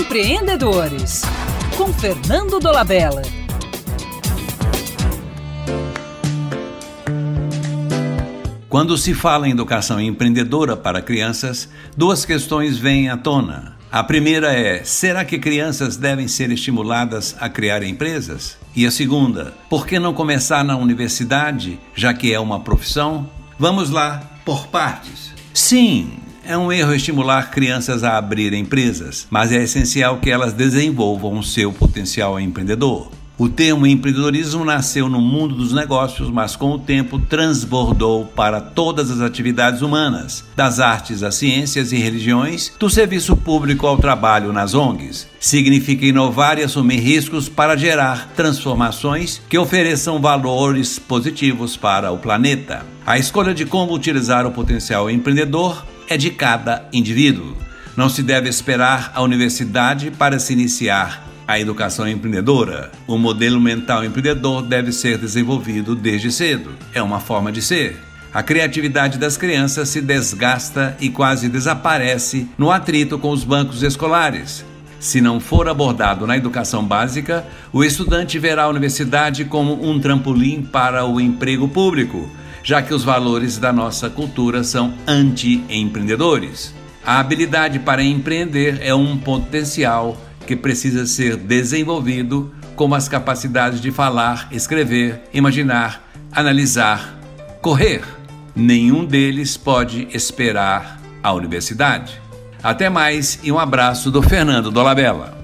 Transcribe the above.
Empreendedores, com Fernando Dolabella. Quando se fala em educação empreendedora para crianças, duas questões vêm à tona. A primeira é: será que crianças devem ser estimuladas a criar empresas? E a segunda, por que não começar na universidade, já que é uma profissão? Vamos lá, por partes. Sim, é um erro estimular crianças a abrir empresas, mas é essencial que elas desenvolvam seu potencial empreendedor. O termo empreendedorismo nasceu no mundo dos negócios, mas com o tempo transbordou para todas as atividades humanas, das artes às ciências e religiões, do serviço público ao trabalho nas ONGs. Significa inovar e assumir riscos para gerar transformações que ofereçam valores positivos para o planeta. A escolha de como utilizar o potencial empreendedor é de cada indivíduo. Não se deve esperar a universidade para se iniciar a educação empreendedora. O modelo mental empreendedor deve ser desenvolvido desde cedo. É uma forma de ser. A criatividade das crianças se desgasta e quase desaparece no atrito com os bancos escolares. Se não for abordado na educação básica, o estudante verá a universidade como um trampolim para o emprego público, já que os valores da nossa cultura são anti-empreendedores. A habilidade para empreender é um potencial que precisa ser desenvolvido, como as capacidades de falar, escrever, imaginar, analisar, correr. Nenhum deles pode esperar a universidade. Até mais e um abraço do Fernando Dolabella.